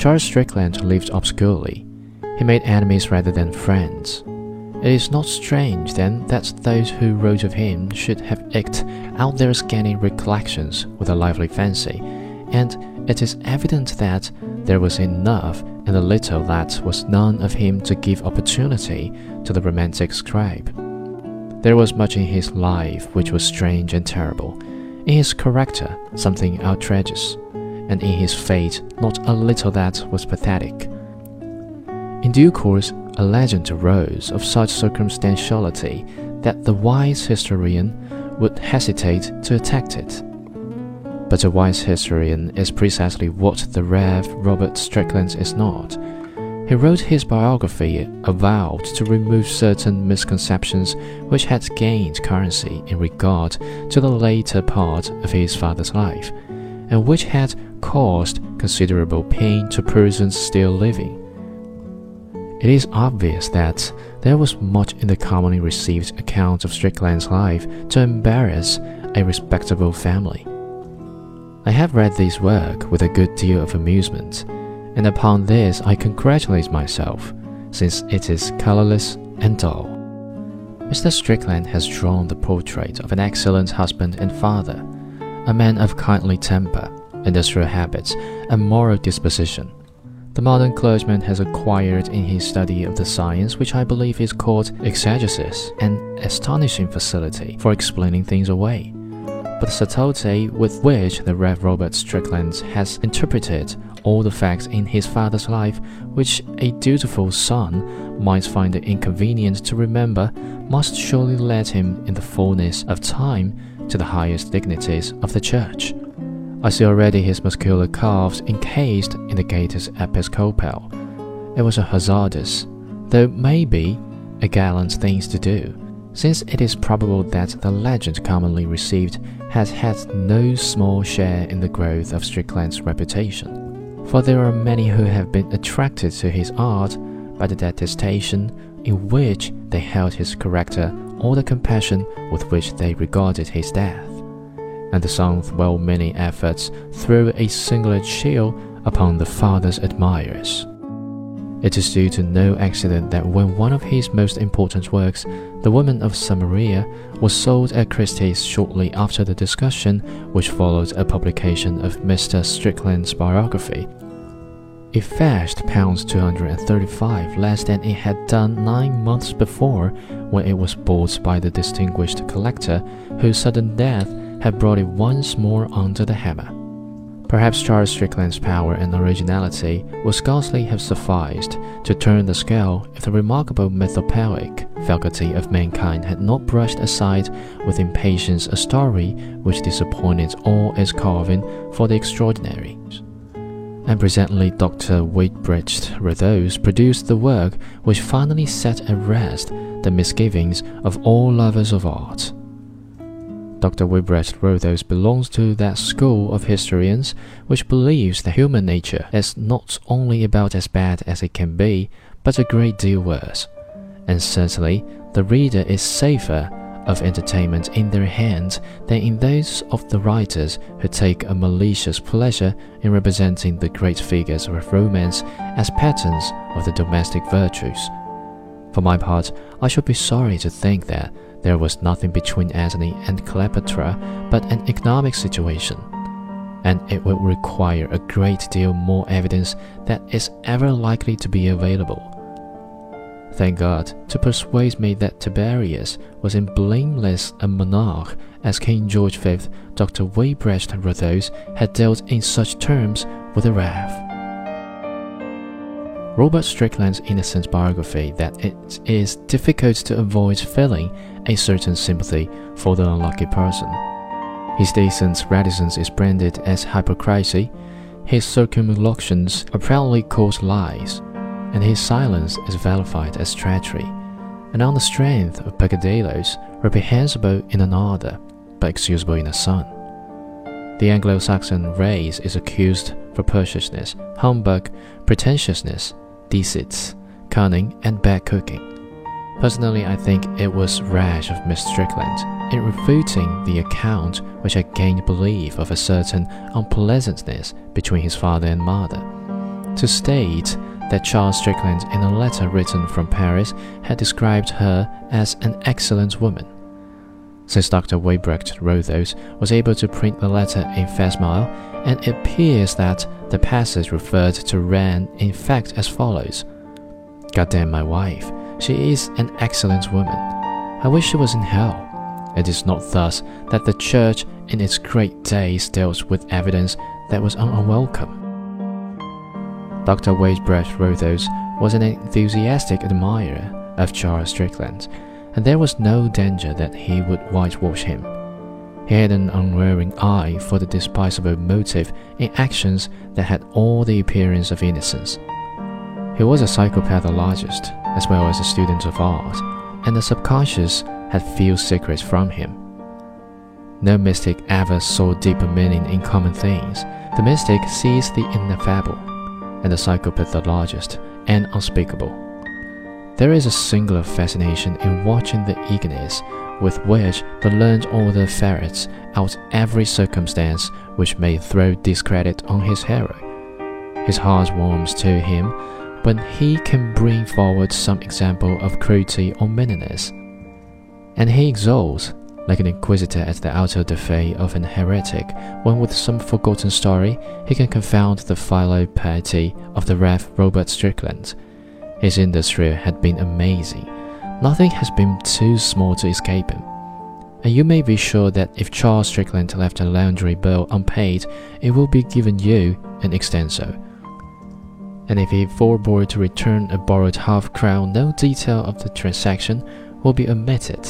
Charles Strickland lived obscurely. He made enemies rather than friends. It is not strange, then, that those who wrote of him should have eked out their scanty recollections with a lively fancy, and it is evident that there was enough in the little that was none of him to give opportunity to the romantic scribe. There was much in his life which was strange and terrible, in his character something outrageous, and in his fate not a little that was pathetic. In due course, a legend arose of such circumstantiality that the wise historian would hesitate to attack it. But a wise historian is precisely what the Rev. Robert Strickland is not. He wrote his biography avowed to remove certain misconceptions which had gained currency in regard to the later part of his father's life, and which had caused considerable pain to persons still living. It is obvious that there was much in the commonly received account of Strickland's life to embarrass a respectable family. I have read this work with a good deal of amusement, and upon this I congratulate myself, since it is colorless and dull. Mr. Strickland has drawn the portrait of an excellent husband and father, a man of kindly temper, industrial habits, and moral disposition the modern clergyman has acquired in his study of the science which I believe is called exegesis, an astonishing facility for explaining things away. But the subtlety with which the Rev. Robert Strickland has interpreted all the facts in his father's life, which a dutiful son might find it inconvenient to remember, must surely lead him in the fullness of time to the highest dignities of the Church. I see already his muscular calves encased in the gaiters episcopal. It was a hazardous, though maybe a gallant thing to do, since it is probable that the legend commonly received has had no small share in the growth of Strickland's reputation. For there are many who have been attracted to his art by the detestation in which they held his character or the compassion with which they regarded his death and the son's well meaning efforts threw a singular chill upon the father's admirers. It is due to no accident that when one of his most important works, The Woman of Samaria, was sold at Christie's shortly after the discussion which followed a publication of Mr. Strickland's biography, it fetched pounds 235 less than it had done nine months before when it was bought by the distinguished collector whose sudden death had brought it once more under the hammer. Perhaps Charles Strickland's power and originality would scarcely have sufficed to turn the scale if the remarkable mythopoeic faculty of mankind had not brushed aside with impatience a story which disappointed all its carving for the extraordinary. And presently Dr. Weitbrecht-Rotholz produced the work which finally set at rest the misgivings of all lovers of art. Dr. Weitbrecht-Rotholz belongs to that school of historians which believes that human nature is not only about as bad as it can be, but a great deal worse. And certainly, the reader is safer of entertainment in their hands than in those of the writers who take a malicious pleasure in representing the great figures of romance as patterns of the domestic virtues. For my part, I should be sorry to think that there was nothing between Antony and Cleopatra but an economic situation, and it would require a great deal more evidence that is ever likely to be available. Thank God to persuade me that Tiberius was as blameless a monarch as King George V, Dr. Weitbrecht-Rotholz had dealt in such terms with the Rev. Robert Strickland's innocent biography that it is difficult to avoid feeling a certain sympathy for the unlucky person. His decent reticence is branded as hypocrisy, his circumlocutions are proudly called lies, and his silence is vilified as treachery, and on the strength of peccadilloes reprehensible in another, but excusable in a son. The Anglo-Saxon race is accused for preciousness, humbug, pretentiousness, deceits, cunning, and bad cooking. Personally, I think it was rash of Miss Strickland in refuting the account which had gained belief of a certain unpleasantness between his father and mother. to state that Charles Strickland, in a letter written from Paris, had described her as an excellent woman. Since Dr. Weitbrecht-Rotholz was able to print the letter in facsimile, and it appears that the passage referred to ran in fact as follows Goddamn my wife, she is an excellent woman. I wish she was in hell. It is not thus that the Church in its great days deals with evidence that was unwelcome. Dr. Weitbrecht-Rotholz was an enthusiastic admirer of Charles Strickland, and there was no danger that he would whitewash him. He had an unwearying eye for the despicable motive in actions that had all the appearance of innocence. He was a psychopathologist as well as a student of art, and the subconscious had few secrets from him. No mystic ever saw deeper meaning in common things. The mystic sees the ineffable, and the psychopathologist an unspeakable. There is a singular fascination in watching the eagerness with which the learned author ferrets out every circumstance which may throw discredit on his hero. His heart warms to him when he can bring forward some example of cruelty or meanness and he exults like an inquisitor at the auto da fe of an heretic, when with some forgotten story he can confound the philo piety of the Rev. Robert Strickland. His industry had been amazing. Nothing has been too small to escape him. And you may be sure that if Charles Strickland left a laundry bill unpaid, it will be given you in extenso. And if he forbore to return a borrowed half crown, no detail of the transaction will be omitted.